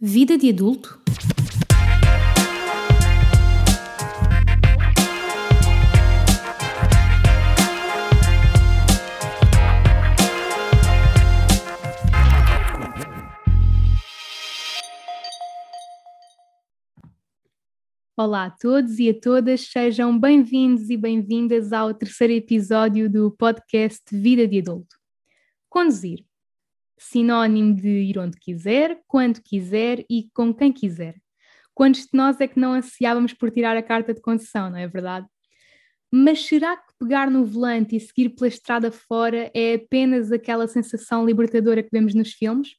Vida de adulto? Olá a todos e a todas, sejam bem-vindos e bem-vindas ao terceiro episódio do podcast Vida de Adulto. Conduzir. Sinónimo de ir onde quiser, quando quiser e com quem quiser. Quantos de nós é que não ansiávamos por tirar a carta de condução, não é verdade? Mas será que pegar no volante e seguir pela estrada fora é apenas aquela sensação libertadora que vemos nos filmes?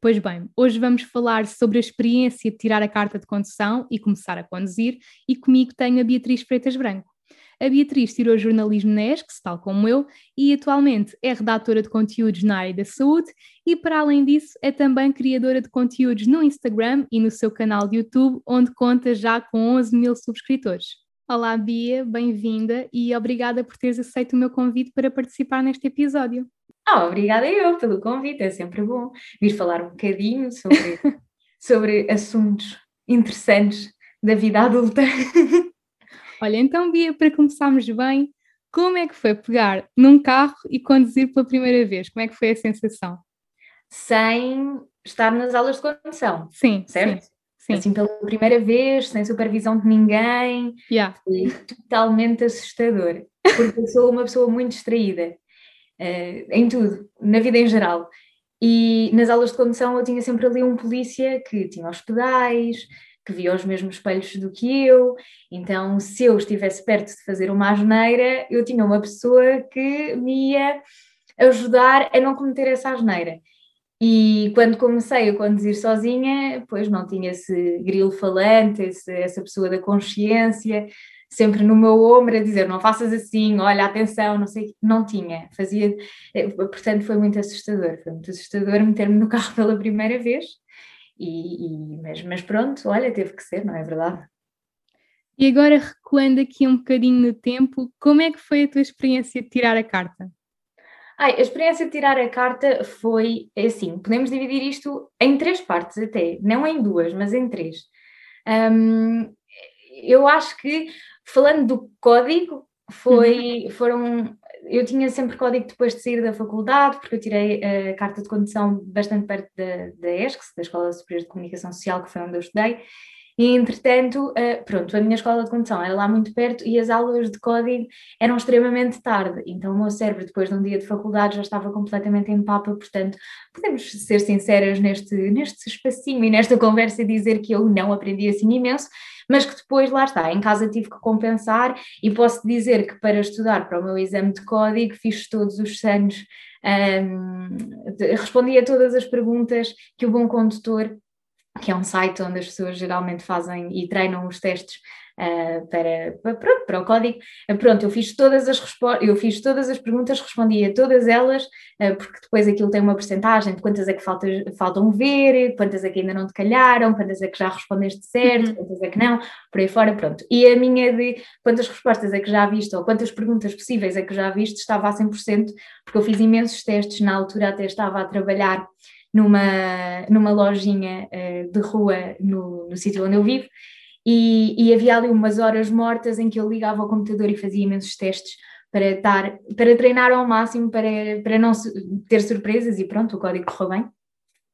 Pois bem, hoje vamos falar sobre a experiência de tirar a carta de condução e começar a conduzir, e comigo tenho a Beatriz Freitas Branco. A Beatriz tirou jornalismo na ESCS, tal como eu, e atualmente é redatora de conteúdos na área da saúde e, para além disso, é também criadora de conteúdos no Instagram e no seu canal de YouTube, onde conta já com 11 mil subscritores. Olá, Bia, bem-vinda e obrigada por teres aceito o meu convite para participar neste episódio. Ah, obrigada eu pelo convite, é sempre bom vir falar um bocadinho sobre, sobre assuntos interessantes da vida adulta. Olha, então, Bia, para começarmos bem, como é que foi pegar num carro e conduzir pela primeira vez? Como é que foi a sensação? Sem estar nas aulas de condução. Sim, certo? Sim, sim. Assim, pela primeira vez, sem supervisão de ninguém. Yeah. Foi totalmente assustador, porque eu sou uma pessoa muito distraída. Uh, em tudo, na vida em geral. E nas aulas de condução eu tinha sempre ali um polícia que tinha os pedais, que via os mesmos espelhos do que eu, então se eu estivesse perto de fazer uma asneira, eu tinha uma pessoa que me ia ajudar a não cometer essa asneira. E quando comecei a conduzir sozinha, pois não tinha esse grilo falante, esse, essa pessoa da consciência, sempre no meu ombro a dizer não faças assim, olha, atenção, não sei, não tinha, fazia, eh, portanto foi muito assustador, foi muito assustador meter-me no carro pela primeira vez, e, e, mas, mas pronto, olha, teve que ser, não é verdade? E agora recuando aqui um bocadinho no tempo, como é que foi a tua experiência de tirar a carta? Ai, a experiência de tirar a carta foi é assim, podemos dividir isto em três partes até, não em duas, mas em três. Um, eu acho que, falando do código, foi, uhum. foram eu tinha sempre código depois de sair da faculdade, porque eu tirei a carta de condução bastante perto da, da ESCS, da Escola Superior de Comunicação Social, que foi onde eu estudei, e entretanto, uh, pronto, a minha escola de condução era lá muito perto e as aulas de código eram extremamente tarde, então o meu cérebro depois de um dia de faculdade já estava completamente em papa, portanto podemos ser sinceras neste, neste espacinho e nesta conversa e dizer que eu não aprendi assim imenso, mas que depois, lá está, em casa tive que compensar. E posso dizer que para estudar para o meu exame de código fiz todos os anos, um, respondi a todas as perguntas que o bom condutor que é um site onde as pessoas geralmente fazem e treinam os testes uh, para, para, para o código. Uh, pronto, eu fiz todas as eu fiz todas as perguntas, respondi a todas elas, uh, porque depois aquilo tem uma porcentagem de quantas é que falta, faltam ver, quantas é que ainda não te calharam, quantas é que já respondeste certo, uhum. quantas é que não, por aí fora, pronto. E a minha de quantas respostas é que já viste, ou quantas perguntas possíveis é que já viste, estava a 100%, porque eu fiz imensos testes, na altura até estava a trabalhar numa, numa lojinha uh, de rua no, no sítio onde eu vivo, e, e, havia ali umas horas mortas em que eu ligava ao computador e fazia imensos testes para, estar, para treinar ao máximo, para, para não ter surpresas, e pronto, o código correu bem.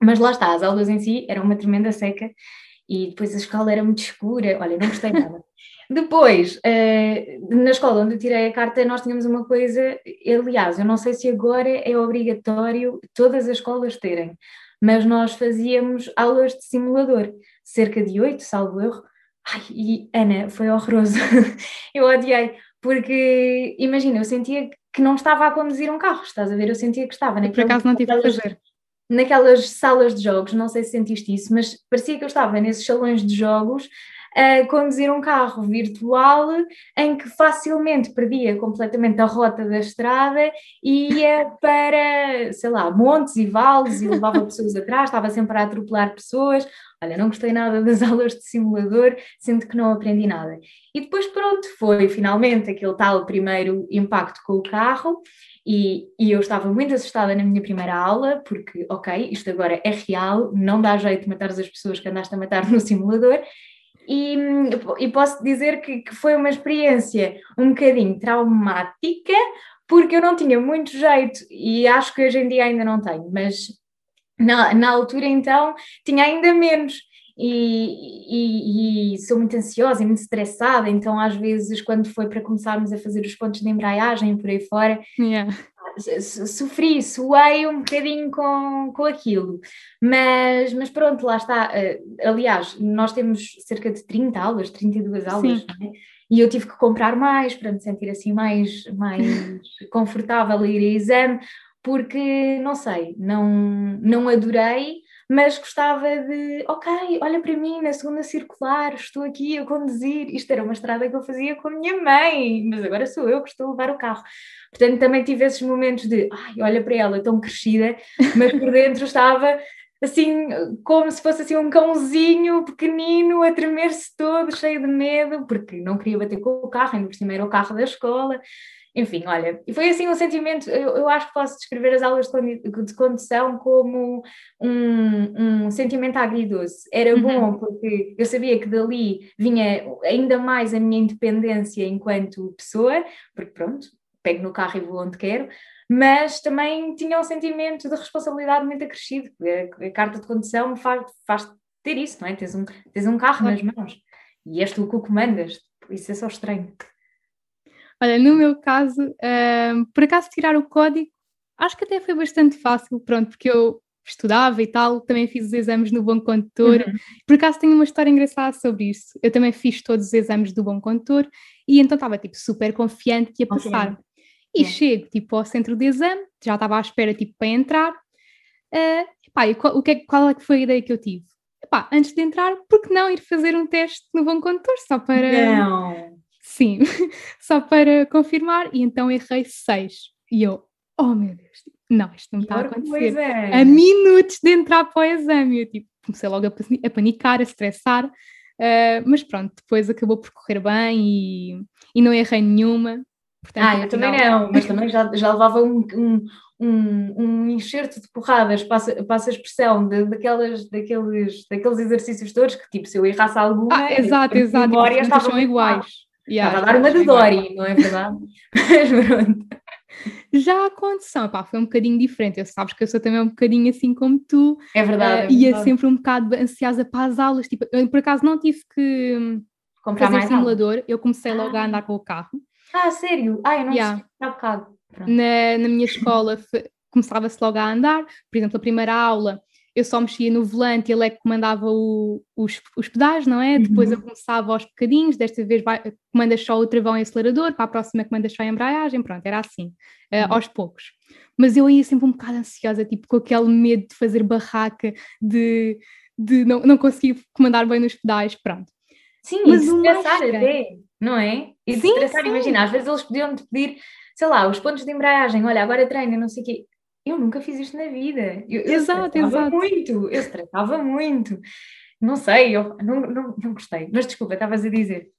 Mas lá está, as aulas em si eram uma tremenda seca e depois a escola era muito escura, olha, não gostei nada. Depois, uh, na escola onde eu tirei a carta, nós tínhamos uma coisa, aliás, eu não sei se agora é obrigatório todas as escolas terem, mas nós fazíamos aulas de simulador, cerca de oito, salvo erro. Ai, e Ana, foi horroroso. eu odiei, porque imagina, eu sentia que não estava a conduzir um carro, estás a ver? Eu sentia que estava naquele, Por acaso não tive a fazer naquelas salas de jogos, não sei se sentiste isso, mas parecia que eu estava nesses salões de jogos a conduzir um carro virtual em que facilmente perdia completamente a rota da estrada e ia para, sei lá, montes e vales e levava pessoas atrás, estava sempre a atropelar pessoas. Olha, não gostei nada das aulas de simulador, sinto que não aprendi nada. E depois, pronto, foi finalmente aquele tal primeiro impacto com o carro. E, e, eu estava muito assustada na minha primeira aula, porque, ok, isto agora é real, não dá jeito de matar as pessoas que andaste a matar no simulador, e, e posso dizer que, que, foi uma experiência um bocadinho traumática, porque eu não tinha muito jeito, e acho que hoje em dia ainda não tenho, mas na, na altura então tinha ainda menos. E, e, e, sou muito ansiosa e muito estressada, então às vezes quando foi para começarmos a fazer os pontos de embreagem por aí fora, yeah sofri, suei um bocadinho com, com aquilo, mas, mas pronto, lá está. Uh, aliás, nós temos cerca de 30 aulas, 32 aulas, é? e eu tive que comprar mais para me sentir assim mais, mais confortável a ir a exame, porque não sei, não, não adorei mas gostava de, ok, olha para mim na segunda circular, estou aqui a conduzir. Isto era uma estrada que eu fazia com a minha mãe, mas agora sou eu que estou a levar o carro. Portanto, também tive esses momentos de, ai, olha para ela, tão crescida, mas por dentro estava assim, como se fosse assim um cãozinho pequenino a tremer-se todo, cheio de medo, porque não queria bater com o carro, ainda por cima era o carro da escola. Enfim, olha, e foi assim um sentimento, eu, eu acho que posso descrever as aulas de condução como um, um sentimento agridoce. Era uhum. bom porque eu sabia que dali vinha ainda mais a minha independência enquanto pessoa, porque pronto, pego no carro e vou onde quero, mas também tinha um sentimento de responsabilidade muito acrescido. A, a carta de condução faz, faz ter isso, não é? Tens um, tens um carro nas mãos e és tu que o comandas, isso é só estranho. Olha, no meu caso, um, por acaso tirar o código, acho que até foi bastante fácil, pronto, porque eu estudava e tal, também fiz os exames no Bom Condutor. Uhum. Por acaso tenho uma história engraçada sobre isso. Eu também fiz todos os exames do Bom Condutor e então estava tipo super confiante que ia passar. Okay. E yeah. chego tipo ao centro de exame, já estava à espera tipo para entrar. Uh, epá, e qual, o que é, qual é que foi a ideia que eu tive? Epá, antes de entrar, por que não ir fazer um teste no Bom Condutor só para não. Sim, só para confirmar, e então errei seis. E eu, oh meu Deus, não, isto não está a acontecer. A minutos de entrar para o exame, eu tipo, comecei logo a, panicar, a estressar, uh, mas pronto, depois acabou por correr bem e, e não errei nenhuma. Portanto, ah, eu também não, mas também já, já levava um, um, um, um enxerto de porradas, passa, passa a expressão, de, daquelas, daqueles, daqueles exercícios todos que, tipo, se eu errasse alguma, ah, exato, exato, memória, tipo, são iguais. Yeah, Estava a dar uma de Dory, não é verdade? Mas pronto. Já a condução, pá, foi um bocadinho diferente. Eu sabes que eu sou também um bocadinho assim como tu. É verdade. Uh, é ia sempre um bocado ansiosa para as aulas. Tipo, eu, por acaso não tive que Comprar fazer mais simulador, aula. eu comecei logo ah. a andar com o carro. Ah, sério? Ah, eu não yeah. há bocado. Na, na minha escola começava-se logo a andar, por exemplo, a primeira aula eu só mexia no volante, ele é que comandava o, os, os pedais, não é? Uhum. Depois eu começava aos bocadinhos, desta vez vai, comandas só o travão e o acelerador, para a próxima comandas só a embreagem, pronto, era assim, uh, aos poucos. Mas eu ia sempre um bocado ansiosa, tipo com aquele medo de fazer barraca, de, de não, não conseguir comandar bem nos pedais, pronto. Sim, mas e estressar até, não é? E sim, estressar, imagina, às vezes eles podiam-te pedir, sei lá, os pontos de embreagem, olha, agora treina, não sei o quê eu nunca fiz isto na vida. Eu, eu exato, exato. muito, eu tratava muito. Não sei, eu não, não, não gostei. Mas desculpa, estavas a dizer.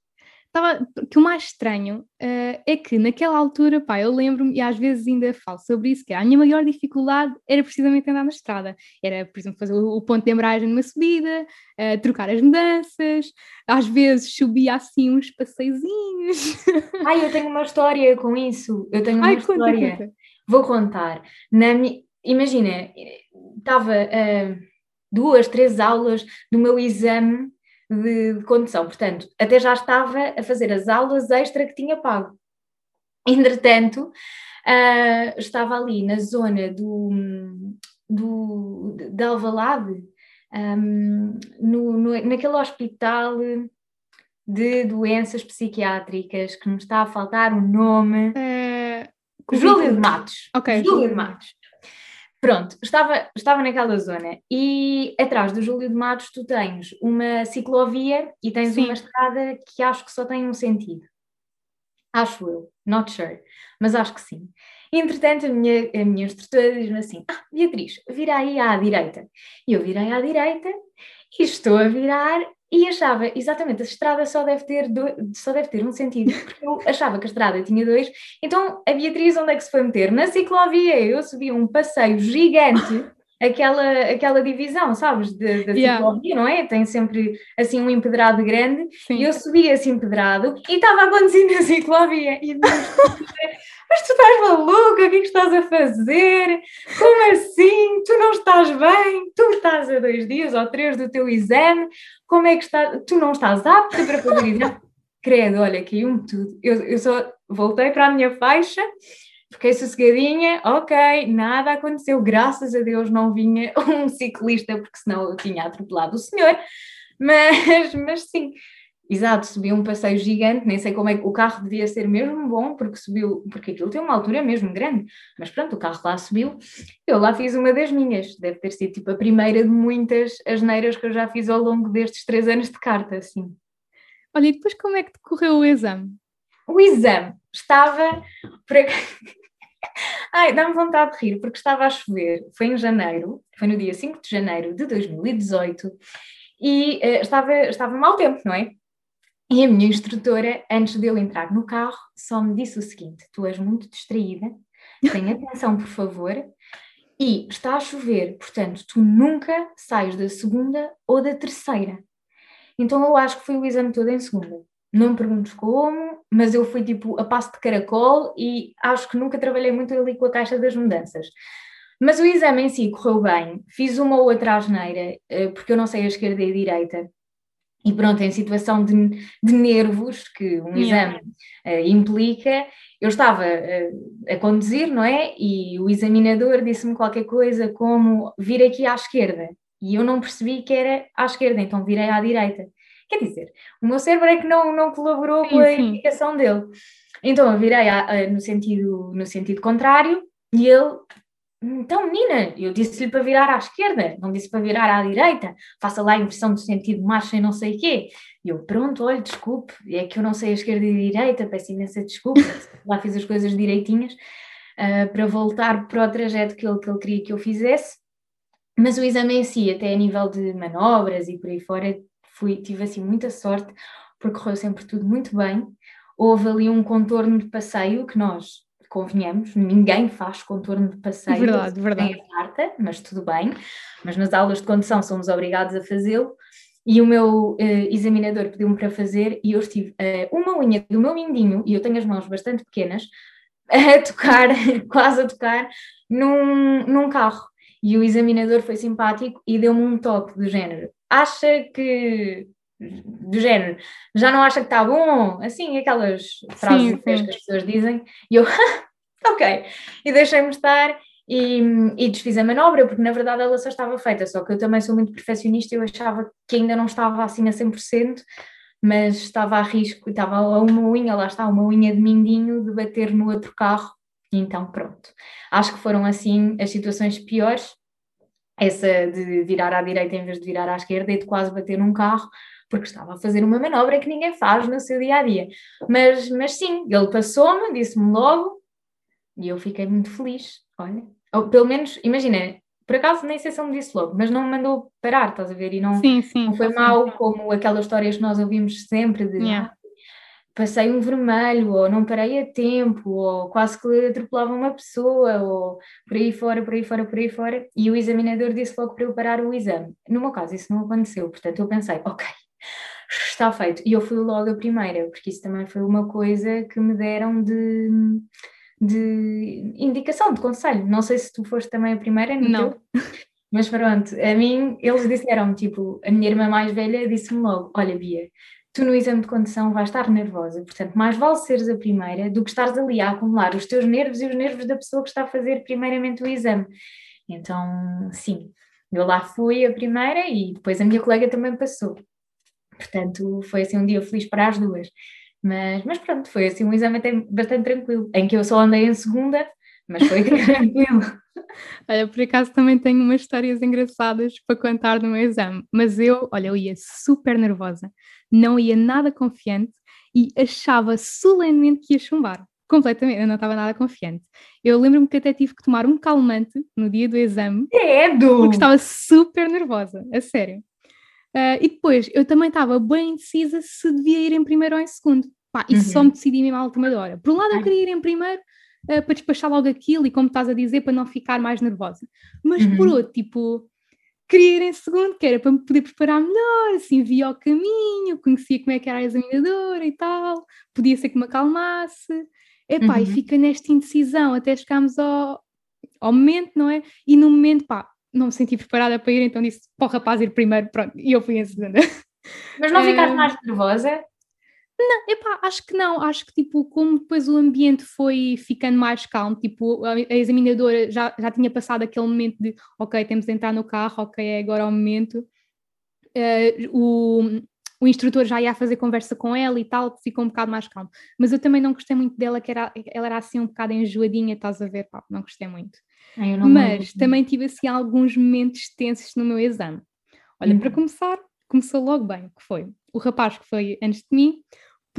Estava, que o mais estranho uh, é que naquela altura, pá, eu lembro-me, e às vezes ainda falo sobre isso, que a minha maior dificuldade era precisamente andar na estrada. Era, por exemplo, fazer o, o ponto de embreagem numa subida, uh, trocar as mudanças, às vezes subia assim uns passeizinhos. Ai, eu tenho uma história com isso. Eu tenho uma Ai, história. Conta, conta. Vou contar. Na. Imagina, estava uh, duas, três aulas do meu exame de, de condução, portanto, até já estava a fazer as aulas extra que tinha pago. Entretanto, uh, estava ali na zona do, do, de Alvalade, um, no, no, naquele hospital de doenças psiquiátricas que me está a faltar o nome. É, Júlia de Matos. Ok. Júlia de Matos. Pronto, estava, estava naquela zona e atrás do Júlio de Matos tu tens uma ciclovia e tens Sim. uma estrada que acho que só tem um sentido. Acho eu, not sure, mas acho que sim. Entretanto, a minha, a minha instrutora diz-me assim: Ah, Beatriz, vira aí à direita. E eu virei à direita e estou a virar e achava, exatamente, a estrada só deve ter, dois, só deve ter um sentido, porque eu achava que a estrada tinha dois. Então, a Beatriz onde é que se foi meter? Na ciclovia. Eu subi um passeio gigante, aquela, aquela divisão, sabes, da, yeah. ciclovia, não é? Tem sempre, assim, um empedrado grande. Sim. E eu subi esse empedrado e estava a conduzir na ciclovia. E mas tu estás maluca, o que é que estás a fazer? Como assim? Tu não estás bem? Tu estás a dois dias ou três do teu exame, como é que estás? Tu não estás apta para fazer exame? Credo, olha, caiu-me tudo. Eu, eu só voltei para a minha faixa, fiquei sossegadinha, ok, nada aconteceu, graças a Deus não vinha um ciclista, porque senão eu tinha atropelado o senhor, mas, mas sim, Exato, subiu um passeio gigante, nem sei como é que o carro devia ser mesmo bom, porque subiu, porque aquilo tem uma altura mesmo grande, mas pronto, o carro lá subiu, eu lá fiz uma das minhas, deve ter sido tipo a primeira de muitas asneiras que eu já fiz ao longo destes três anos de carta, assim. Olha, e depois como é que decorreu o exame? O exame estava. Ai, dá-me vontade de rir, porque estava a chover, foi em janeiro, foi no dia 5 de janeiro de 2018, e uh, estava, estava mau tempo, não é? E a minha instrutora, antes de eu entrar no carro, só me disse o seguinte: Tu és muito distraída, tenha atenção, por favor, e está a chover, portanto, tu nunca sais da segunda ou da terceira. Então eu acho que foi o exame todo em segunda. Não me perguntes como, mas eu fui tipo a passo de caracol e acho que nunca trabalhei muito ali com a caixa das mudanças. Mas o exame em si correu bem, fiz uma ou outra asneira, eh, porque eu não sei a esquerda e a direita, e pronto, em situação de, de nervos que um yeah. exame uh, implica, eu estava uh, a conduzir, não é? E o examinador disse-me qualquer coisa como vir aqui à esquerda. E eu não percebi que era à esquerda, então virei à direita. Quer dizer, o meu cérebro é que não, não colaborou sim, com a indicação dele. Então eu virei a, a, no, sentido, no sentido contrário e ele então, menina, eu disse-lhe para virar à esquerda, não disse para virar à direita, faça lá a inversão do sentido marcha e não sei o quê. E eu, pronto, olha, desculpe, é que eu não sei a esquerda e a direita, peço imensa desculpa, lá fiz as coisas direitinhas, uh, para voltar para o trajeto que ele, que ele queria que eu fizesse. Mas o exame em si, até a nível de manobras e por aí fora, fui, tive assim muita sorte, porque correu sempre tudo muito bem. Houve ali um contorno de passeio que nós convenhamos, ninguém faz contorno de passeio. Verdade, verdade. Carta, mas tudo bem. Mas nas aulas de condução somos obrigados a fazê-lo. E o meu uh, examinador pediu-me para fazer e eu estive uma unha do meu mindinho, e eu tenho as mãos bastante pequenas, a tocar, quase a tocar, num, num carro. E o examinador foi simpático e deu-me um toque do género. Acha que do género, já não acha que está bom? Assim, aquelas frases sim, sim. que as pessoas dizem. E eu, ok. E deixei-me estar e, e desfiz a manobra, porque na verdade ela só estava feita, só que eu também sou muito perfeccionista e eu achava que ainda não estava assim a 100%, mas estava a risco, estava a uma unha, lá está, uma unha de mindinho de bater no outro carro, e então pronto. Acho que foram assim as situações piores, essa de virar à direita em vez de virar à esquerda e de quase bater num carro, porque estava a fazer uma manobra que ninguém faz no seu dia a dia. Mas, mas sim, ele passou-me, disse-me logo, e eu fiquei muito feliz. Olha, ou pelo menos, imagina, por acaso nem sei se ele me disse logo, mas não me mandou parar, estás a ver? E não, sim, sim, não foi mal como aquelas histórias que nós ouvimos sempre de yeah. Passei um vermelho, ou não parei a tempo, ou quase que atropelava uma pessoa, ou por aí fora, por aí fora, por aí fora, e o examinador disse logo para eu parar o exame. No meu caso, isso não aconteceu, portanto eu pensei, ok, está feito. E eu fui logo a primeira, porque isso também foi uma coisa que me deram de, de indicação, de conselho. Não sei se tu foste também a primeira, não. Teu, mas pronto, a mim eles disseram, tipo, a minha irmã mais velha disse-me logo: Olha, Bia, tu no exame de condução vais estar nervosa, portanto, mais vale seres a primeira do que estares ali a acumular os teus nervos e os nervos da pessoa que está a fazer primeiramente o exame. Então, sim, eu lá fui a primeira e depois a minha colega também passou. Portanto, foi assim um dia feliz para as duas. Mas, mas pronto, foi assim um exame até bastante tranquilo, em que eu só andei em segunda, mas foi tranquilo. Olha, por acaso também tenho umas histórias engraçadas para contar no meu exame, mas eu, olha, eu ia super nervosa, não ia nada confiante e achava solenemente que ia chumbar. Completamente, eu não estava nada confiante. Eu lembro-me que até tive que tomar um calmante no dia do exame. Credo! Porque estava super nervosa, a sério. Uh, e depois, eu também estava bem indecisa se devia ir em primeiro ou em segundo. Pá, e uhum. só me decidi mesmo à última hora. Por um lado, eu queria ir em primeiro uh, para despachar logo aquilo e, como estás a dizer, para não ficar mais nervosa. Mas uhum. por outro, tipo, queria ir em segundo, que era para me poder preparar melhor, assim, via o caminho, conhecia como é que era a examinadora e tal, podia ser que me acalmasse. Epá, uhum. e fica nesta indecisão até chegarmos ao, ao momento, não é? E no momento, pá, não me senti preparada para ir, então disse para o rapaz ir primeiro, pronto, e eu fui em segunda. Mas não ficaste mais nervosa? Não, epá, acho que não, acho que tipo, como depois o ambiente foi ficando mais calmo, tipo, a, a examinadora já, já tinha passado aquele momento de ok, temos de entrar no carro, ok, é agora o momento. Uh, o, o instrutor já ia fazer conversa com ela e tal, ficou um bocado mais calmo. Mas eu também não gostei muito dela, que era, ela era assim um bocado enjoadinha, estás a ver, pá, não gostei muito. Ai, não Mas também tive assim alguns momentos tensos no meu exame. Olha, para uhum. começar, começou logo bem, que foi o rapaz que foi antes de mim,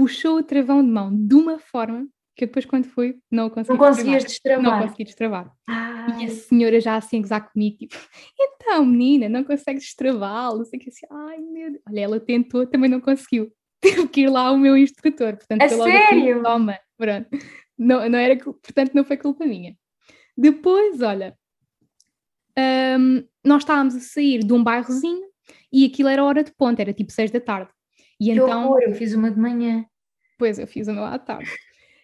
puxou o travão de mão de uma forma que eu depois quando fui não consegui Não conseguias destravar. Não consegui destravar. Ai. E a senhora já assim a gozar comigo, tipo, então menina, não consegues destravá-lo, sei que assim, ai meu Deus. Olha, ela tentou, também não conseguiu. Teve que ir lá o meu instrutor, portanto, a sério? Assim, toma, pronto. Não, não era, portanto, não foi culpa minha. Depois, olha, um, nós estávamos a sair de um bairrozinho e aquilo era hora de ponta, era tipo seis da tarde. E que então, horror, eu fiz uma de manhã. Pois, eu fiz uma à tarde.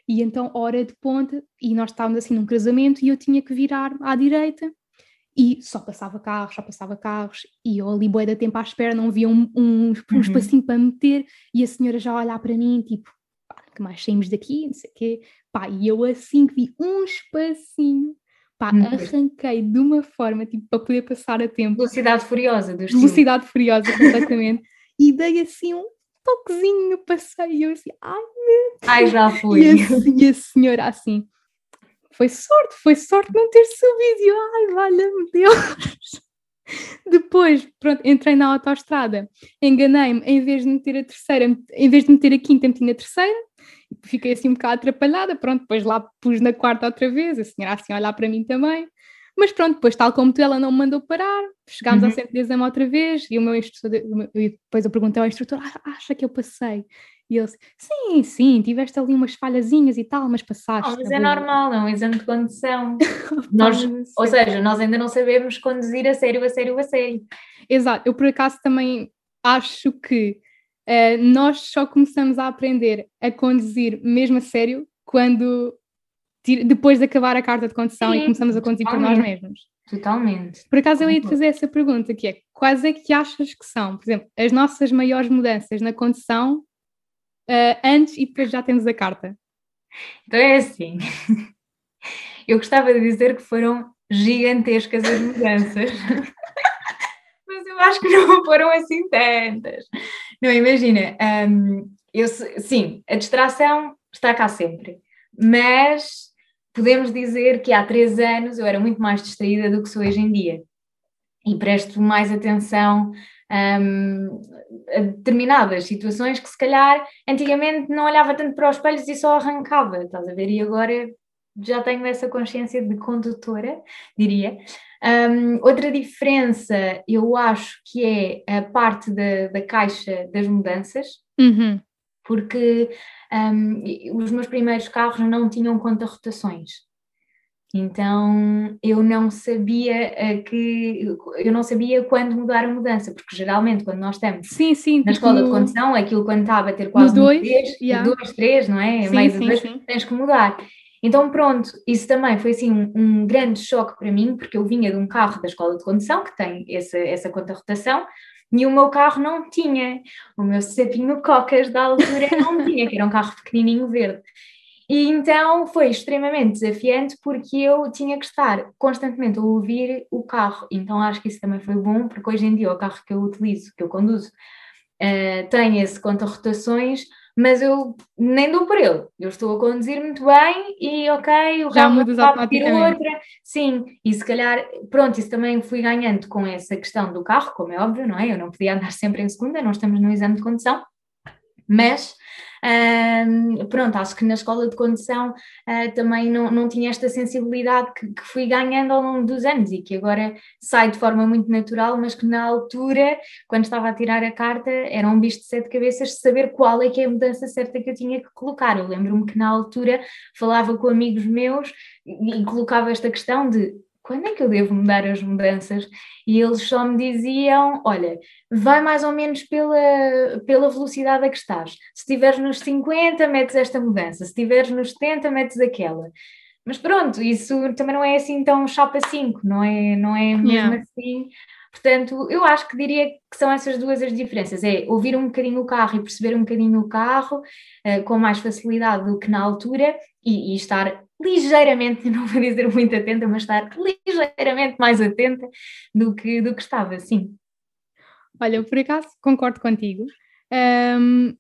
E então, hora de ponta, e nós estávamos assim num casamento e eu tinha que virar à direita e só passava carros, só passava carros, e eu ali, boa da tempo à espera, não via um, um, um uhum. espacinho para meter, e a senhora já olhar para mim, tipo, pá, que mais saímos daqui, não sei o quê, pá, e eu assim que vi um espacinho, pá, uhum. arranquei de uma forma, tipo, para poder passar a tempo. Velocidade furiosa, do Velocidade furiosa, completamente, e dei assim um toquezinho no passeio, e eu assim, ai meu Deus. Ai, já fui. E a, e a senhora assim, foi sorte, foi sorte não ter subido, e eu, ai, valha-me Deus. Depois, pronto, entrei na autoestrada, enganei-me, em vez de meter a terceira, em vez de meter a quinta, meti na terceira, fiquei assim um bocado atrapalhada, pronto, depois lá pus na quarta outra vez, a senhora assim a olhar para mim também, mas pronto, depois, tal como tu, ela não me mandou parar, chegámos uhum. ao centro de exame outra vez e o meu instrutor, e depois eu perguntei ao instrutor, ah, acha que eu passei? E ele disse, sim, sim, tiveste ali umas falhazinhas e tal, mas passaste. Oh, mas é normal, é um exame de condução. nós, ou seja, nós ainda não sabemos conduzir a sério, a sério, a sério. Exato, eu por acaso também acho que uh, nós só começamos a aprender a conduzir mesmo a sério quando depois de acabar a carta de condução Sim, e começamos a conduzir por nós mesmos. Totalmente. Por acaso eu ia te fazer essa pergunta, que é, quais é que achas que são, por exemplo, as nossas maiores mudanças na condução uh, antes e depois já temos a carta? Então é assim, eu gostava de dizer que foram gigantescas as mudanças, mas eu acho que não foram assim tantas. Não, imagina, um, eu, sim, a distração está cá sempre, mas podemos dizer que há três anos eu era muito mais distraída do que sou hoje em dia e presto mais atenção um, a determinadas situações que se calhar antigamente não olhava tanto para os espelhos e só arrancava, estás a ver? E agora já tenho essa consciência de condutora, diria. Um, outra diferença eu acho que é a parte da, da caixa das mudanças. Uhum porque um, os meus primeiros carros não tinham conta-rotações. Então eu não sabia uh, que eu não sabia quando mudar a mudança, porque geralmente quando nós estamos sim, sim, na escola de condução, aquilo quando está a bater quase dois, três, yeah. dois, três, não é? Sim, Mais sim, dois, sim. tens que mudar. Então pronto, isso também foi assim um, um, grande choque para mim, porque eu vinha de um carro da escola de condução que tem essa, essa conta-rotação, e o meu carro não tinha. O meu sapinho cocas da altura não tinha, que era um carro pequenininho verde. E então foi extremamente desafiante porque eu tinha que estar constantemente a ouvir o carro. Então acho que isso também foi bom, porque hoje em dia o carro que eu utilizo, que eu conduzo, uh, tem esse conta-rotações, mas eu nem dou por ele. Eu estou a conduzir muito bem e ok, o Já mudas automaticamente. outra. Sim, e se calhar, pronto, isso também fui ganhando com essa questão do carro, como é óbvio, não é? Eu não podia andar sempre em segunda, não estamos no exame de condução, mas hum, pronto, acho que na escola de condução ah, também não, não tinha esta sensibilidade que, que fui ganhando ao longo dos anos e que agora sai de forma muito natural, mas que na altura, quando estava a tirar a carta, era um bicho de sete cabeças saber qual é que é a mudança certa que eu tinha que colocar. Eu lembro-me que na altura falava com amigos meus e, e colocava esta questão de quando é que eu devo mudar as mudanças? E eles só me diziam: olha, vai mais ou menos pela, pela velocidade a que estás. Se estiveres nos 50, metes esta mudança, se estiveres nos 70, metes aquela. Mas pronto, isso também não é assim tão chapa 5, não é, não é mesmo Yeah. assim. Portanto, eu acho que diria que são essas duas as diferenças: é ouvir um bocadinho o carro e perceber um bocadinho o carro eh, com mais facilidade do que na altura e, e estar ligeiramente, não vou dizer muito atenta, mas estar ligeiramente mais atenta do que, do que estava, sim. Olha, por acaso concordo contigo. Ahm,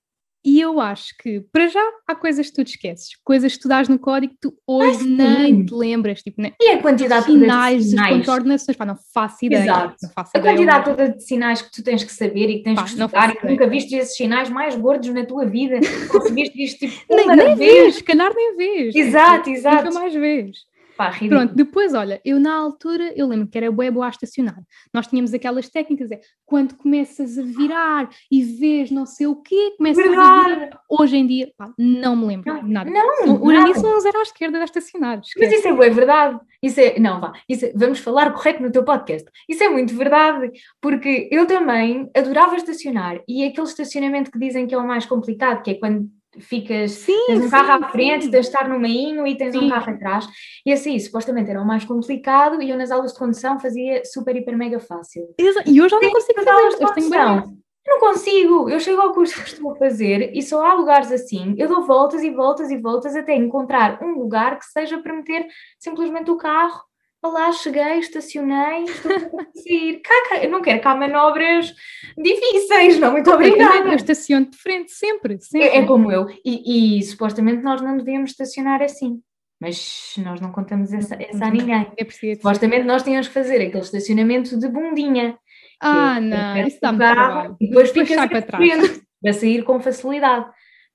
e eu acho que, para já, há coisas que tu te esqueces, coisas que tu dás no código que tu hoje sim. nem te lembras, tipo, né? E a quantidade toda de sinais, as sinais. coordenações, pá, não faço ideia. Exato. Não faço A ideia. quantidade toda de sinais que tu tens que saber e que tens Pá, que estudar e que nunca viste esses sinais mais gordos na tua vida. Conseguiste isto tipo Nem, nem vez. vês, calhar nem vês. Exato, Nunca exato. mais vês. Pá, ridículo. Pronto, depois, olha, eu na altura, eu lembro que era bué boa a estacionar. Nós tínhamos aquelas técnicas, é quando começas a virar e vês não sei o quê, começas a Verdade. virar. Hoje em dia, pá, não me lembro Não, nada. não, nada. são um zero à esquerda de estacionar. Mas isso é bué verdade. Isso é, não, vá, isso é- vamos falar correto no teu podcast. Isso é muito verdade, porque eu também adorava estacionar e aquele estacionamento que dizem que é o mais complicado, que é quando ficas Sim, Tens um sim, carro à frente, sim. tens de estar no meinho e tens Sim. um carro atrás. E aí, supostamente, era o mais complicado e eu nas aulas de condução fazia super, hiper, mega fácil. E hoje já não consigo fazer aulas de Eu condução. Eu não consigo, eu chego ao curso que estou a fazer e só há lugares assim, eu dou voltas e voltas e voltas até encontrar um lugar que seja para meter simplesmente o carro. Olá, cheguei, estacionei, estou a sair. Caca, eu não quero cá manobras difíceis, não, muito obrigada. Eu estaciono de frente, sempre, sempre. É, é como eu. E, e supostamente nós não devíamos estacionar assim. Mas nós não contamos essa, essa a ninguém. É preciso. Supostamente nós tínhamos que fazer aquele estacionamento de bundinha. Ah, é, não, isso dá o muito carro trabalho. E depois fica para trás. para sair com facilidade.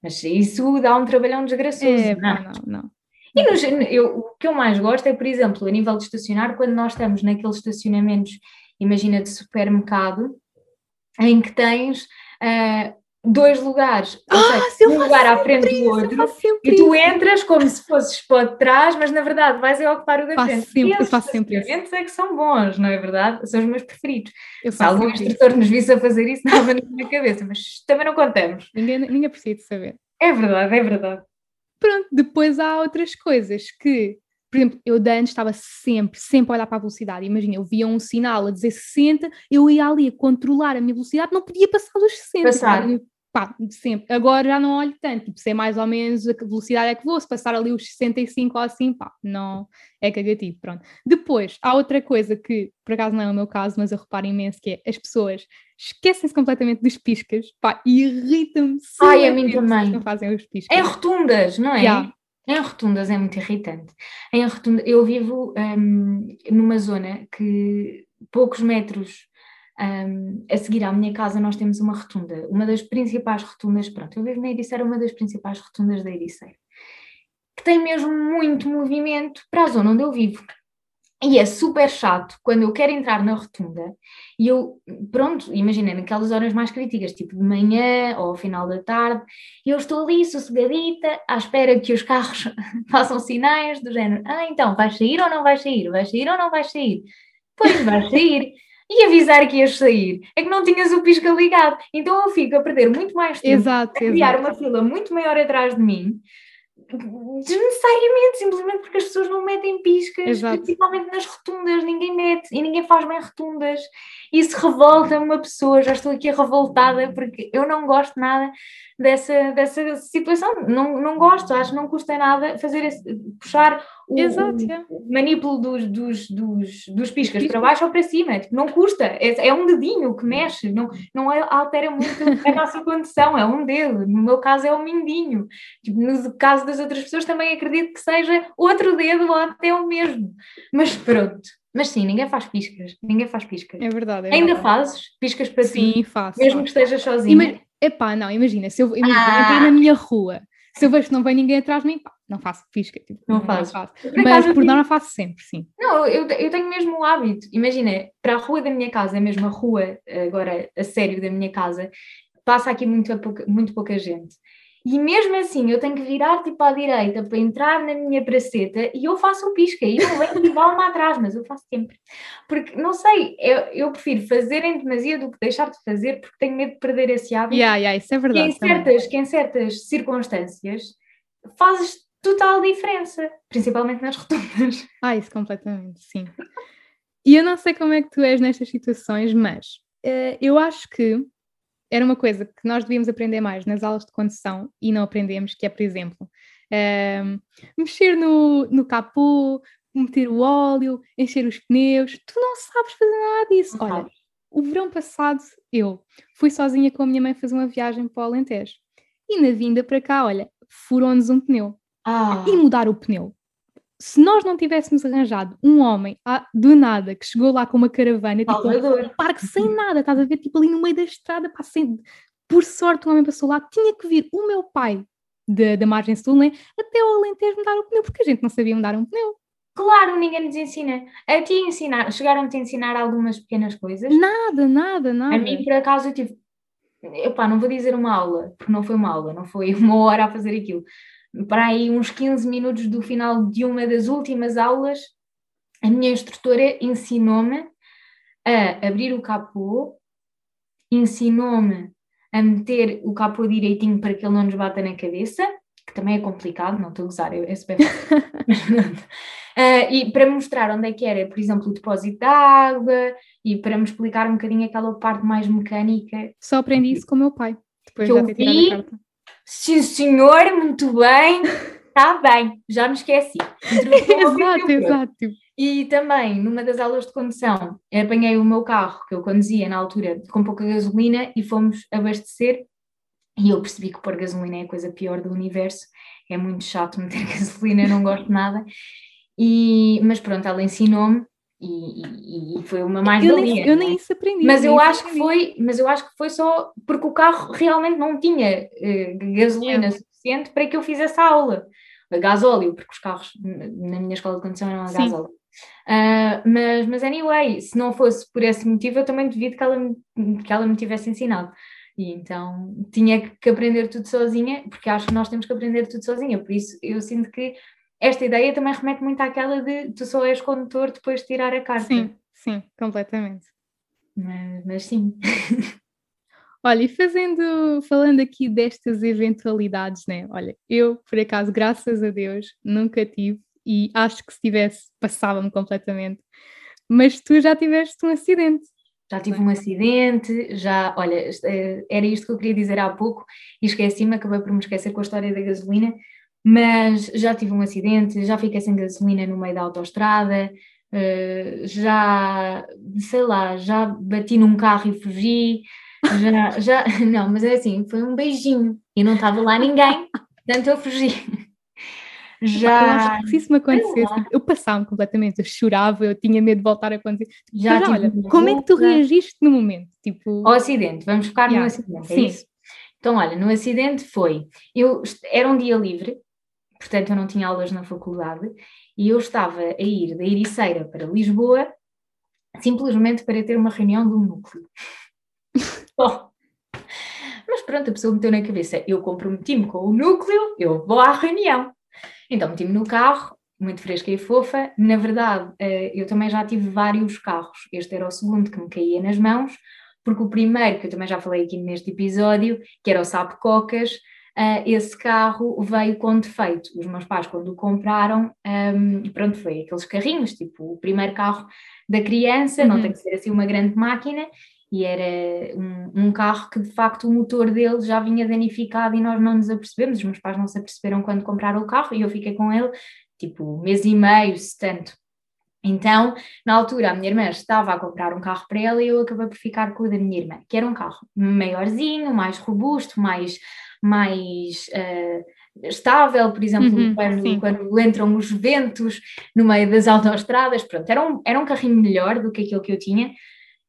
Mas isso dá um trabalhão desgraçoso. É, não é? não, não. E no gen- eu, o que eu mais gosto é, por exemplo, a nível de estacionar, quando nós estamos naqueles estacionamentos, imagina, de supermercado, em que tens ah, dois lugares, Ah, seja, um lugar à frente isso, do outro, e tu entras como se fosses para de trás, mas na verdade vais a ocupar o da Faço frente. sempre, eu faço sempre isso. é que são bons, não é verdade? São os meus preferidos. Eu Se algum isso. instrutor nos visse a fazer isso, dava-nos na cabeça, mas também não contamos. Ninguém, ninguém precisa de saber. É verdade, é verdade. Pronto, depois há outras coisas que, por exemplo, eu de antes estava sempre, sempre a olhar para a velocidade. Imagina, eu via um sinal a dizer 60, eu ia ali a controlar a minha velocidade, não podia passar dos 60. Passar. Pá, sempre. Agora já não olho tanto, tipo, sei mais ou menos a que velocidade é que vou, se passar ali os 65 ou assim, pá, não, é cagativo, pronto. Depois, há outra coisa que, por acaso não é o meu caso, mas eu reparo imenso, que é as pessoas esquecem-se completamente dos piscas, pá, e irritam-me Ai, a mim também. não fazem os piscas. Em rotundas, não é? Yeah. Em rotundas é muito irritante. Em rotunda, eu vivo hum, numa zona que poucos metros hum, a seguir à minha casa nós temos uma rotunda, uma das principais rotundas, pronto, eu vivo na Ericeira, uma das principais rotundas da Ericeira, que tem mesmo muito movimento para a zona onde eu vivo. E é super chato quando eu quero entrar na rotunda e eu, pronto, imagina, naquelas horas mais críticas, tipo de manhã ou ao final da tarde, e eu estou ali sossegadita, à espera que os carros façam sinais do género: ah, então, vais sair ou não vais sair? Vais sair ou não vais sair? Pois, vais sair. E avisar que ias sair. É que não tinhas o pisca ligado. Então eu fico a perder muito mais tempo Exato, a criar exato. uma fila muito maior atrás de mim, desnecessariamente, simplesmente porque as pessoas não metem piscas, Exato. principalmente nas rotundas, ninguém mete e ninguém faz bem rotundas. Isso revolta uma pessoa, já estou aqui revoltada porque eu não gosto nada dessa, dessa situação, não, não gosto, acho que não custa nada fazer esse- puxar o, Exato, o manipulo dos, dos, dos, dos piscas para baixo ou para cima, tipo, não custa, é, é, um dedinho que mexe, não, não altera muito a nossa condição, é um dedo, no meu caso é um mindinho, tipo, no caso das outras pessoas também acredito que seja outro dedo ou até o mesmo, mas pronto. Mas sim, ninguém faz piscas, ninguém faz piscas. É verdade. É Ainda verdade. fazes piscas para sim, ti? Sim, faço. Mesmo faço. que estejas sozinha? Ima Epá, não, imagina, se eu imagina, Ah. entrei na minha rua, se eu vejo que não vem ninguém atrás de mim, pá, não faço pisca. Tipo, Não fazes. faço. Por Mas por tenho- norma faço sempre, sim. Não, eu, eu tenho mesmo o hábito. Imagina, para a rua da minha casa, a mesma rua, agora a sério da minha casa, passa aqui muito, pouca, muito pouca gente. E mesmo assim, eu tenho que virar tipo à direita para entrar na minha praceta e eu faço o pisca e não venho e vale-me atrás, mas eu faço sempre. Porque, não sei, eu, eu prefiro fazer em demasia do que deixar de fazer porque tenho medo de perder esse hábito. Yeah, yeah, isso é que, em verdade. também. certas, que em certas circunstâncias fazes total diferença, principalmente nas rotundas. Ah, isso completamente, sim. E eu não sei como é que tu és nestas situações, mas eh, eu acho que era uma coisa que nós devíamos aprender mais nas aulas de condução e não aprendemos, que é, por exemplo, ehm, mexer no, no capô, meter o óleo, encher os pneus. Tu não sabes fazer nada disso. Não Olha, sabes. o verão passado eu fui sozinha com a minha mãe fazer uma viagem para o Alentejo. E na vinda para cá, olha, furou-nos um pneu Ah, e mudar o pneu. Se nós não tivéssemos arranjado um homem ah, do nada que chegou lá com uma caravana, tipo, um parque sem nada, estás a ver, tipo ali no meio da estrada, pá, sem- por sorte um homem passou lá, tinha que vir o meu pai da, da margem sul, né, até o Alentejo mudar o pneu, porque a gente não sabia mudar um pneu. Claro, ninguém nos ensina. A ti ensinar, chegaram-te a ensinar algumas pequenas coisas. Nada, nada, nada. A mim, por acaso, eu tive. Epá, não vou dizer uma aula, porque não foi uma aula, não foi uma hora a fazer aquilo. Para aí, uns 15 minutos do final de uma das últimas aulas, a minha instrutora ensinou-me a abrir o capô, ensinou-me a meter o capô direitinho para que ele não nos bata na cabeça, que também é complicado, não estou a gozar, é super. Ah, e para mostrar onde é que era, por exemplo, o depósito de água e para me explicar um bocadinho aquela parte mais mecânica. Só aprendi isso com o meu pai, depois de eu ter tirado vi. a carta. Sim, senhor, muito bem, está bem, já me esqueci. Exato, exato. E também, numa das aulas de condução, apanhei o meu carro, que eu conduzia na altura com pouca gasolina, e fomos abastecer. E eu percebi que pôr gasolina é a coisa pior do universo, é muito chato meter gasolina, não gosto nada. E, mas pronto, ela ensinou-me e, e- e foi uma Eu mais-valia. nem, eu não é? nem isso aprendi. Mas nem eu acho que aprendi. foi, mas eu acho que foi só porque o carro realmente não tinha eh, gasolina suficiente para que eu fizesse a aula. A gasóleo, porque os carros na minha escola de condução eram a Sim. gasóleo. Ah, mas, mas anyway, se não fosse por esse motivo, eu também devido que ela, me- que ela me tivesse ensinado. E então tinha que- que aprender tudo sozinha, porque acho que nós temos que aprender tudo sozinha. Por isso eu sinto que esta ideia também remete muito àquela de tu só és condutor depois de tirar a carta. Sim, sim, completamente. Mas, mas sim. Olha, e fazendo, falando aqui destas eventualidades, né? Olha, eu, por acaso, graças a Deus, nunca tive e acho que se tivesse, passava-me completamente. Mas tu já tiveste um acidente. Já tive um acidente, já, olha, eh, era isto que eu queria dizer há pouco e esqueci-me, acabei por me esquecer com a história da gasolina, mas já tive um acidente, já fiquei sem gasolina no meio da autoestrada, eh, já, sei lá, já bati num carro e fugi, já, já, não, mas é assim, foi um beijinho e não estava lá ninguém, portanto eu fugi. Eu Já, que se isso me acontecesse, tipo, eu passava-me completamente, eu chorava, eu tinha medo de voltar a acontecer. já Mas olha, como é que tu reagiste no momento? Tipo, Ao acidente, vamos focar no Yeah, acidente, é sim. isso? Então, olha, no acidente foi, eu, era um dia livre, portanto eu não tinha aulas na faculdade, e eu estava a ir da Ericeira para Lisboa, simplesmente para ter uma reunião de um núcleo. Bom, mas pronto, a pessoa meteu na cabeça, eu comprometi-me com o núcleo, eu vou à reunião. Então meti-me no carro, muito fresca e fofa, na verdade eh, eu também já tive vários carros, este era o segundo que me caía nas mãos, porque o primeiro, que eu também já falei aqui neste episódio, que era o Sapo Cocas, ah, esse carro veio com defeito. Os meus pais, quando o compraram, ahm, pronto, foi aqueles carrinhos, tipo o primeiro carro da criança, não Uhum. tem que ser assim uma grande máquina, e era um, um carro que de facto o motor dele já vinha danificado e nós não nos apercebemos, os meus pais não se aperceberam quando compraram o carro e eu fiquei com ele tipo mês e meio, se tanto. Então, na altura, a minha irmã estava a comprar um carro para ela e eu acabei por ficar com o da minha irmã, que era um carro maiorzinho, mais robusto, mais, mais uh, estável, por exemplo, uhum, quando, quando, entram os ventos no meio das autoestradas, pronto, era um, era um carrinho melhor do que aquele que eu tinha,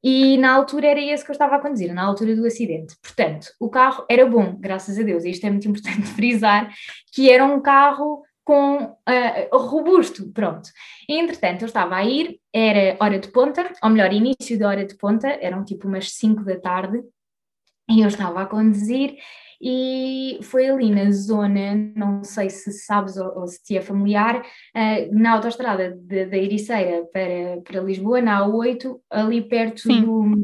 e na altura era esse que eu estava a conduzir, na altura do acidente. Portanto, o carro era bom, graças a Deus, e isto é muito importante frisar, que era um carro com uh, robusto, pronto. E, entretanto, eu estava a ir, era hora de ponta, ou melhor, início da hora de ponta, eram tipo umas 5 da tarde, e eu estava a conduzir e foi ali na zona, não sei se sabes ou, ou se te é familiar, uh, na autoestrada da Ericeira para, para Lisboa, na A8, ali perto do,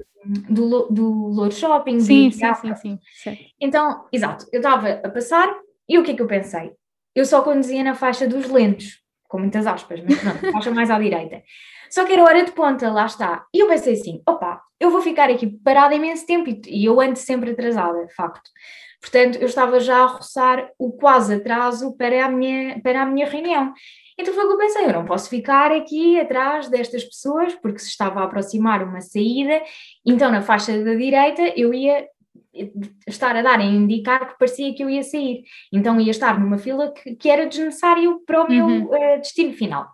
do, do Louro Shopping. Sim, sim, sim, sim, sim. Então, exato, eu estava a passar e o que é que eu pensei? Eu só conduzia na faixa dos lentos, com muitas aspas, mas pronto, faixa mais à direita. Só que era hora de ponta, lá está. E eu pensei assim: opa, eu vou ficar aqui parada imenso tempo e eu ando sempre atrasada, facto. Portanto, eu estava já a roçar o quase atraso para a minha, para a minha reunião. Então foi o que eu pensei: eu não posso ficar aqui atrás destas pessoas, porque se estava a aproximar uma saída, então na faixa da direita eu ia estar a dar a indicar que parecia que eu ia sair. Então ia estar numa fila que, que era desnecessário para o meu uhum. uh, destino final.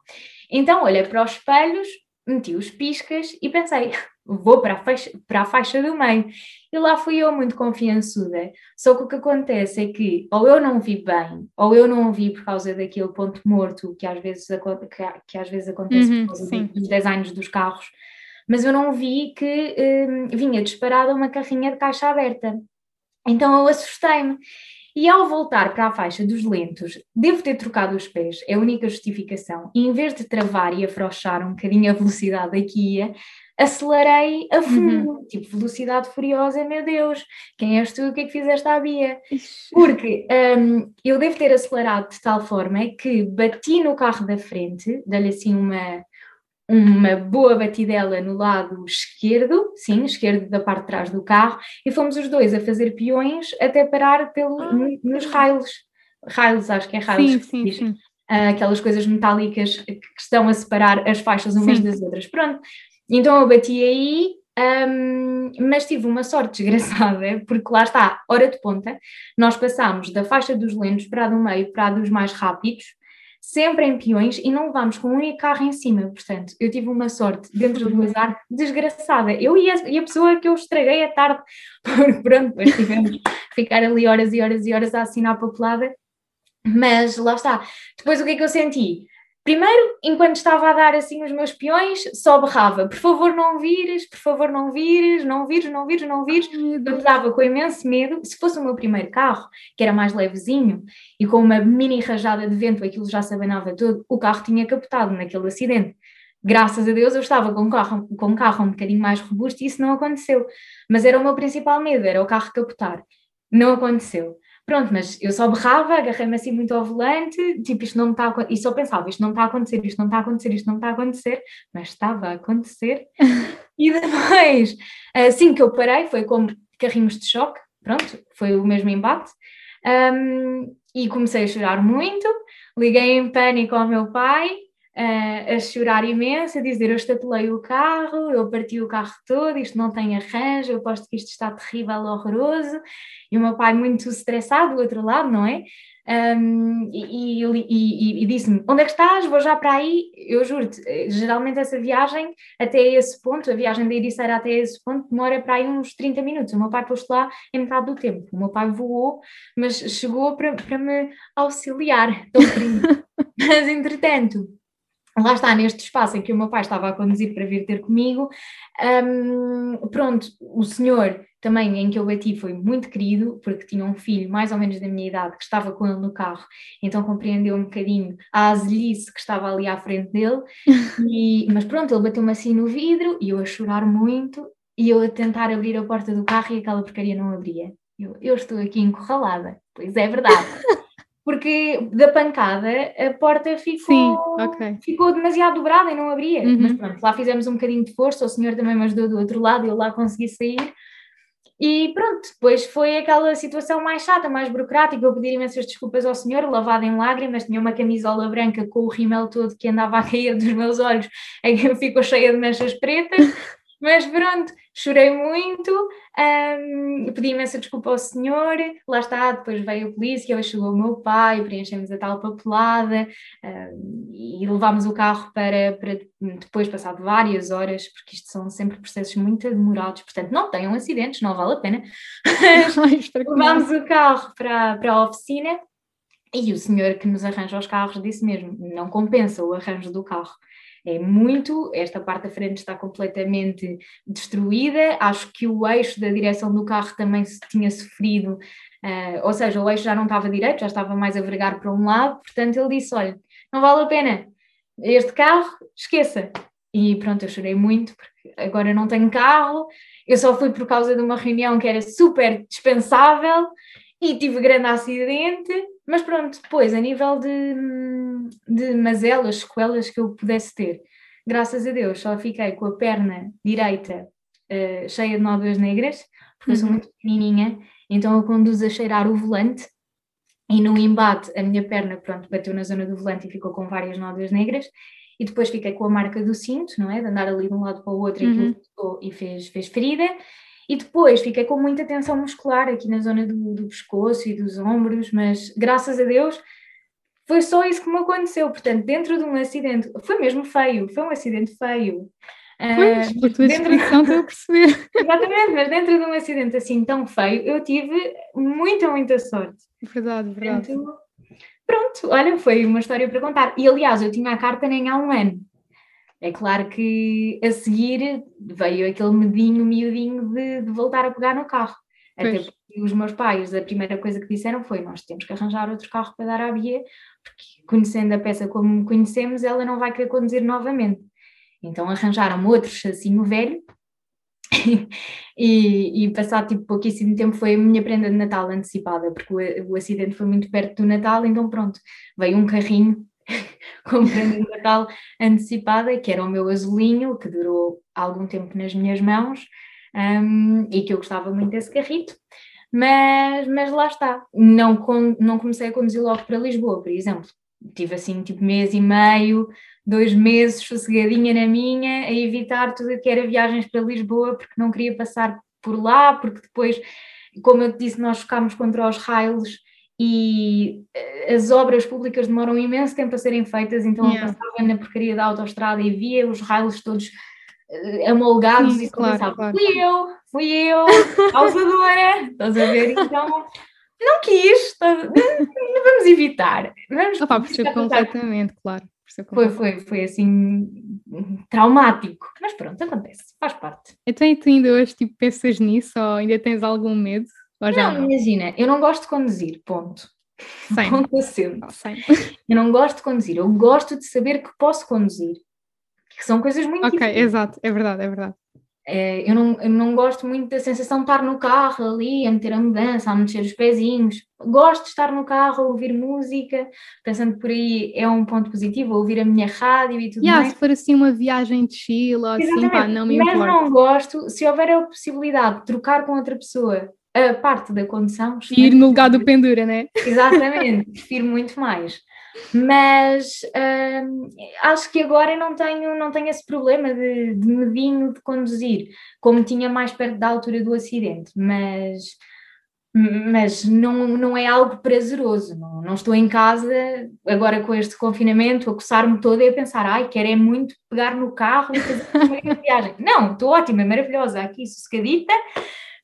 Então olhei para os espelhos, meti os piscas e pensei, vou para a, faixa, para a faixa do meio. E lá fui eu muito confiançuda. Só que o que acontece é que ou eu não vi bem, ou eu não vi por causa daquele ponto morto que às vezes, que, às vezes acontece uhum, por causa sim. dos designs dos carros, mas eu não vi que hum, vinha disparada uma carrinha de caixa aberta. Então eu assustei-me. E ao voltar para a faixa dos lentos, devo ter trocado os pés, é a única justificação. E em vez de travar e afrouxar um bocadinho a velocidade aqui ia, acelerei a fundo, uhum. tipo velocidade furiosa, meu Deus, quem és tu, o que é que fizeste à Bia? Porque um, eu devo ter acelerado de tal forma que bati no carro da frente, dei-lhe assim uma, uma boa batidela no lado esquerdo, sim, esquerdo da parte de trás do carro, e fomos os dois a fazer peões até parar pelo, ah, nos raios. Raios, acho que é raios. Sim, sim, sim. Uh, aquelas coisas metálicas que estão a separar as faixas umas sim. das outras. Pronto, então eu bati aí, um, mas tive uma sorte desgraçada, porque lá está, hora de ponta, nós passámos da faixa dos lentos para a do meio para a dos mais rápidos, sempre em peões e não levámos com um único carro em cima. Portanto, eu tive uma sorte dentro do azar desgraçada. Eu e a, e a pessoa que eu estraguei a tarde, porque pronto, depois tivemos que ficar ali horas e horas e horas a assinar a papelada. Mas lá está. Depois o que é que eu senti? Primeiro, enquanto estava a dar assim os meus peões, só berrava: por favor, não vires, por favor, não vires, não vires, não vires, não vires. Eu estava com imenso medo. Se fosse o meu primeiro carro, que era mais levezinho e com uma mini rajada de vento, aquilo já se abanava todo, o carro tinha capotado naquele acidente. Graças a Deus eu estava com um carro, com um carro um bocadinho mais robusto e isso não aconteceu. Mas era o meu principal medo, era o carro capotar. Não aconteceu. Pronto, mas eu só berrava, agarrei-me assim muito ao volante, tipo, isto não está a e só pensava, isto não está a acontecer, isto não está a acontecer, isto não está a acontecer, mas estava a acontecer. e depois, assim que eu parei, foi como carrinhos de choque, pronto, foi o mesmo embate, um, e comecei a chorar muito, liguei em pânico ao meu pai, a chorar imenso, a dizer eu estatelei o carro, eu parti o carro todo, isto não tem arranjo, eu aposto que isto está terrível, horroroso, e o meu pai muito estressado do outro lado, não é? Um, e, e, e, e disse-me: Onde é que estás? Vou já para aí. Eu juro-te, geralmente essa viagem até esse ponto, a viagem da Ericeira até esse ponto, demora para aí uns 30 minutos. O meu pai pôs lá em metade do tempo. O meu pai voou, mas chegou para, para me auxiliar. mas entretanto, lá está, neste espaço em que o meu pai estava a conduzir para vir ter comigo, um, pronto, o senhor também em que eu bati foi muito querido, porque tinha um filho mais ou menos da minha idade que estava com ele no carro, então compreendeu um bocadinho a azelhice que estava ali à frente dele, e, mas pronto, ele bateu-me assim no vidro e eu a chorar muito, e eu a tentar abrir a porta do carro e aquela porcaria não abria. Eu, eu estou aqui encurralada, pois é verdade. porque da pancada a porta ficou, Sim, okay. ficou demasiado dobrada e não abria. Uhum. Mas pronto, lá fizemos um bocadinho de força, o senhor também me ajudou do outro lado, eu lá consegui sair. E pronto, depois foi aquela situação mais chata, mais burocrática. Eu pedi imensas desculpas ao senhor, lavado em lágrimas, tinha uma camisola branca com o rímel todo que andava a cair dos meus olhos, aí ficou cheia de manchas pretas. Mas pronto, chorei muito, um, pedi imensa desculpa ao senhor, lá está, depois veio a polícia, chegou o meu pai, preenchemos a tal papelada um, e levámos o carro para, para depois, passado várias horas, porque isto são sempre processos muito demorados, portanto não tenham acidentes, não vale a pena. levámos o carro para, para a oficina e o senhor que nos arranja os carros disse mesmo, não compensa o arranjo do carro é muito, esta parte da frente está completamente destruída, acho que o eixo da direção do carro também tinha sofrido, uh, ou seja, o eixo já não estava direito, já estava mais a vergar para um lado, portanto ele disse, olha, não vale a pena, este carro, esqueça. E pronto, eu chorei muito, porque agora não tenho carro, eu só fui por causa de uma reunião que era super dispensável, e tive grande acidente, mas pronto, depois, a nível de, de mazelas, sequelas que eu pudesse ter, graças a Deus, só fiquei com a perna direita uh, cheia de nódoas negras, porque uhum. eu sou uhum. muito pequenininha, então eu conduzo a cheirar o volante e no embate a minha perna, pronto, bateu na zona do volante e ficou com várias nódoas negras, e depois fiquei com a marca do cinto, não é? De andar ali de um lado para o outro uhum. e, e fez, fez ferida, e depois fiquei com muita tensão muscular aqui na zona do, do pescoço e dos ombros, mas graças a Deus foi só isso que me aconteceu. Portanto, dentro de um acidente, foi mesmo feio, foi um acidente feio. Pois, por tua descrição estou a perceber. Exatamente, mas dentro de um acidente assim tão feio, eu tive muita, muita sorte. Verdade, verdade. Portanto, pronto, olha, foi uma história para contar. E aliás, eu tinha a carta nem há um ano. É claro que a seguir veio aquele medinho, miudinho de, de voltar a pegar no carro. Pois. Até porque os meus pais, a primeira coisa que disseram foi: Nós temos que arranjar outro carro para dar à Bia, porque conhecendo a peça como conhecemos, ela não vai querer conduzir novamente. Então arranjaram outro chassinho velho. e, e passado tipo pouquíssimo tempo foi a minha prenda de Natal antecipada, porque o, o acidente foi muito perto do Natal, então pronto, veio um carrinho com prenda de Natal antecipada, que era o meu azulinho, que durou algum tempo nas minhas mãos um, e que eu gostava muito desse carrito. Mas, mas lá está, não, com, não comecei a conduzir logo para Lisboa, por exemplo. Tive assim tipo mês e meio, dois meses sossegadinha na minha, a evitar tudo o que era viagens para Lisboa, porque não queria passar por lá, porque depois, como eu te disse, nós chocámos contra os rails e eh, as obras públicas demoram imenso tempo a serem feitas, então yeah. eu passava na porcaria da autostrada e via os raios todos amolgados Sim, e claro, pensava, claro. fui eu, fui eu, causadora, estás a ver? Então não quis, tá, não, vamos evitar. Vamos Opa, percebo completamente, claro. Foi, foi, foi assim traumático, mas pronto, acontece, faz parte. Então, e tu ainda hoje tipo, pensas nisso ou ainda tens algum medo? Ou já não, não, imagina, eu não gosto de conduzir, ponto. Sim. Ponto acento. Eu não gosto de conduzir, eu gosto de saber que posso conduzir. Que são coisas muito Ok, exato, é verdade, é verdade. É, eu, não, eu não gosto muito da sensação de estar no carro ali, a meter a mudança, a mexer os pezinhos. Gosto de estar no carro, a ouvir música, pensando por aí é um ponto positivo, ouvir a minha rádio e tudo yeah, mais. Se for assim uma viagem de Chile ou assim, pá, não me Mas importa. Mas não gosto, se houver a possibilidade de trocar com outra pessoa a parte da condução. E ir no lugar do pendura, né? Exatamente, prefiro muito mais. Mas hum, acho que agora não tenho, não tenho esse problema de, de medinho de conduzir, como tinha mais perto da altura do acidente, mas, mas não, não é algo prazeroso. Não, não estou em casa agora com este confinamento a coçar-me toda e a pensar, ai, quero é muito pegar no carro e fazer uma viagem. Não, estou ótima, é maravilhosa, aqui sossegadita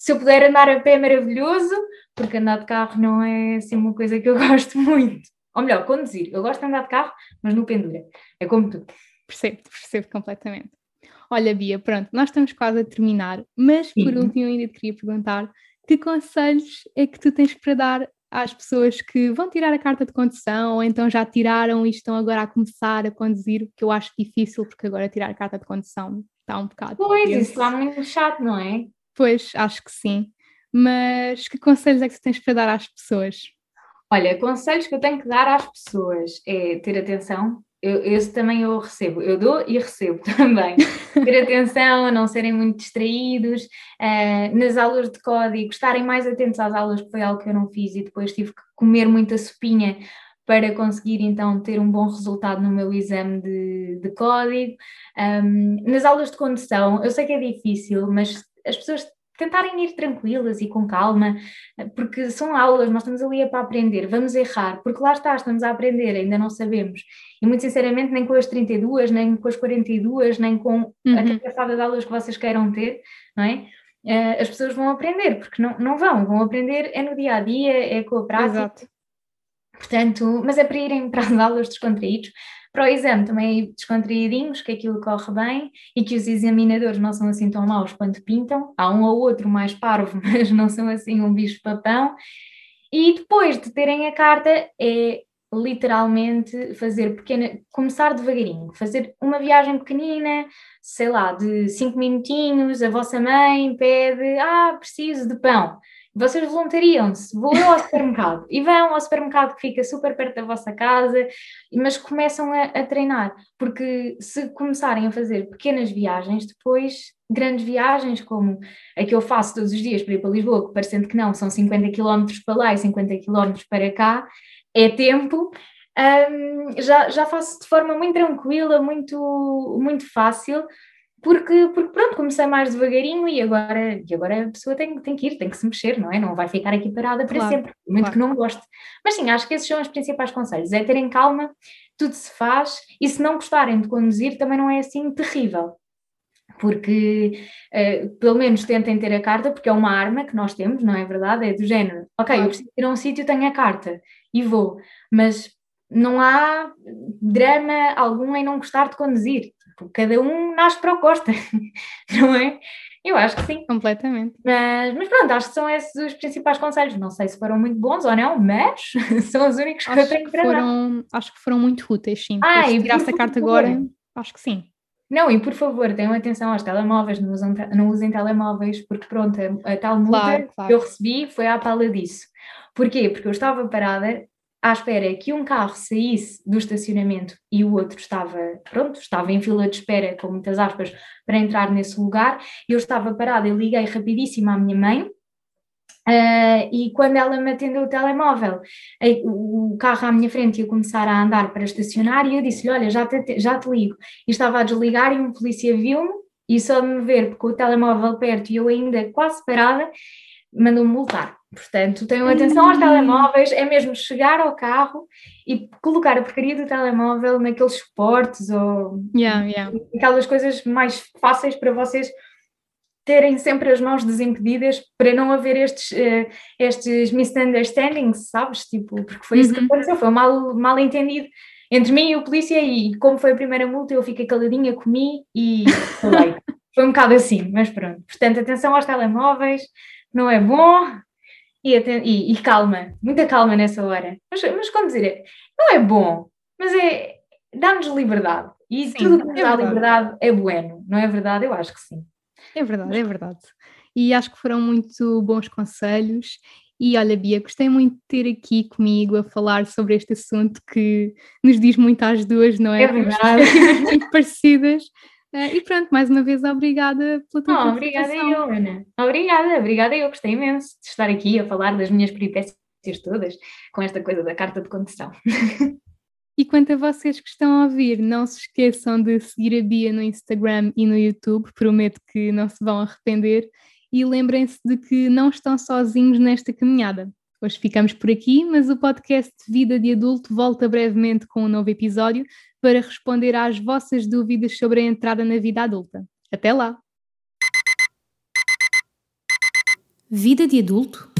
se eu puder andar a pé, é maravilhoso, porque andar de carro não é assim uma coisa que eu gosto muito. Ou melhor, conduzir. Eu gosto de andar de carro, mas no pendura. É como tu. Percebo, percebo completamente. Olha, Bia, pronto, nós estamos quase a terminar, mas por Sim. último ainda te queria perguntar que conselhos é que tu tens para dar às pessoas que vão tirar a carta de condução ou então já tiraram e estão agora a começar a conduzir, que eu acho difícil porque agora tirar a carta de condução está um bocado. Pois, isso está muito chato, não é? Pois, acho que sim. Mas que conselhos é que tu tens para dar às pessoas? Olha, conselhos que eu tenho que dar às pessoas é ter atenção, eu, esse também eu recebo, eu dou e recebo também. Ter atenção, não serem muito distraídos, uh, nas aulas de código, estarem mais atentos às aulas, que foi algo que eu não fiz e depois tive que comer muita sopinha para conseguir então ter um bom resultado no meu exame de, de código. Um, nas aulas de condução, eu sei que é difícil, mas as pessoas tentarem ir tranquilas e com calma, porque são aulas, nós estamos ali para aprender, vamos errar, porque lá está, estamos a aprender, ainda não sabemos. E muito sinceramente, nem com as 32, nem com as 42, nem com uhum. a capacidade de aulas que vocês queiram ter, não é? Uh, as pessoas vão aprender, porque não, não vão, vão aprender é no dia a dia, é com a prática. Exato. Portanto, mas é para irem para as aulas descontraídos, para o exame também descontraídinhos, que aquilo corre bem e que os examinadores não são assim tão maus quanto pintam. Há um ou outro mais parvo, mas não são assim um bicho-papão. E depois de terem a carta, é literalmente fazer pequena, começar devagarinho, fazer uma viagem pequenina, sei lá, de cinco minutinhos, a vossa mãe pede, ah, preciso de pão vocês voluntariam-se, vão ao supermercado. E vão ao supermercado que fica super perto da vossa casa, mas começam a, a, treinar, porque se começarem a fazer pequenas viagens, depois grandes viagens, como a que eu faço todos os dias para ir para Lisboa, que parecendo que não, são 50 km para lá e 50 km para cá, é tempo. Um, já, já faço de forma muito tranquila, muito, muito fácil, porque, porque pronto, comecei mais devagarinho e agora, e agora a pessoa tem, tem que ir, tem que se mexer, não é? Não vai ficar aqui parada para claro, sempre, muito claro. que não goste. Mas sim, acho que esses são os principais conselhos, é terem calma, tudo se faz, e se não gostarem de conduzir também não é assim terrível. Porque uh, pelo menos tentem ter a carta, porque é uma arma que nós temos, não é verdade? É do género, ok, claro. eu preciso ir a um sítio, tenho a carta e vou, mas não há drama algum em não gostar de conduzir cada um nasce para o Costa, não é? Eu acho que sim. Completamente. Mas, mas pronto, acho que são esses os principais conselhos. Não sei se foram muito bons ou não, mas são os únicos que acho eu tenho para foram, dar. Acho que foram muito úteis, sim. Ah, se tirasse a carta agora, acho que sim. Não, e por favor, tenham atenção aos telemóveis, não, usam, não usem telemóveis, porque pronto, a, a tal multa claro, claro. que eu recebi foi à pala disso. Porquê? Porque eu estava parada à espera que um carro saísse do estacionamento e o outro estava, pronto, estava em fila de espera, com muitas aspas, para entrar nesse lugar. Eu estava parada, eu liguei rapidíssimo à minha mãe, Uh, e quando ela me atendeu o telemóvel, o carro à minha frente ia começar a andar para estacionar e eu disse-lhe, olha, já te, já te ligo. E estava a desligar e um polícia viu-me e só de me ver com o telemóvel perto e eu ainda quase parada, mandou-me multar. Portanto, tenham atenção aos telemóveis, é mesmo chegar ao carro e colocar a porcaria do telemóvel naqueles suportes ou yeah, yeah. aquelas coisas mais fáceis para vocês terem sempre as mãos desimpedidas para não haver estes, uh, estes misunderstandings, sabes? Tipo, porque foi isso que uhum. aconteceu, foi um mal, mal entendido entre mim e o polícia e como foi a primeira multa eu fiquei caladinha, comi e falei. foi um bocado assim, mas pronto. Portanto, atenção aos telemóveis, não é bom, e, e, e, calma, muita calma nessa hora. Mas, mas como dizer, não é bom, mas é dá-nos liberdade. E sim, tudo que nos é dá liberdade é bueno, não é verdade? Eu acho que sim. É verdade, é verdade. E acho que foram muito bons conselhos. E olha, Bia, gostei muito de ter aqui comigo a falar sobre este assunto que nos diz muito às duas, não é? É verdade. muito parecidas. Uh, e pronto, mais uma vez, obrigada pela tua oh, Obrigada eu, Ana. Obrigada, obrigada eu. Gostei imenso de estar aqui a falar das minhas peripécias todas com esta coisa da carta de condução. E quanto a vocês que estão a ouvir, não se esqueçam de seguir a Bia no Instagram e no YouTube, prometo que não se vão arrepender. E lembrem-se de que não estão sozinhos nesta caminhada. Hoje ficamos por aqui, mas o podcast Vida de Adulto volta brevemente com um novo episódio para responder às vossas dúvidas sobre a entrada na vida adulta. Até lá! Vida de Adulto